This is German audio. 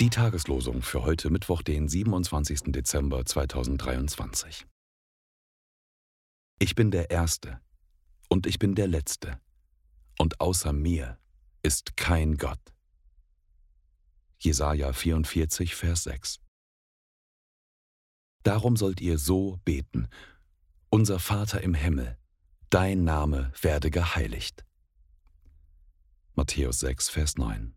Bibellosung für heute Mittwoch, den 27. Dezember 2023. Ich bin der Erste und ich bin der Letzte, und außer mir ist kein Gott. Jesaja 44, Vers 6. Darum sollt ihr so beten: Unser Vater im Himmel, dein Name werde geheiligt. Matthäus 6, Vers 9.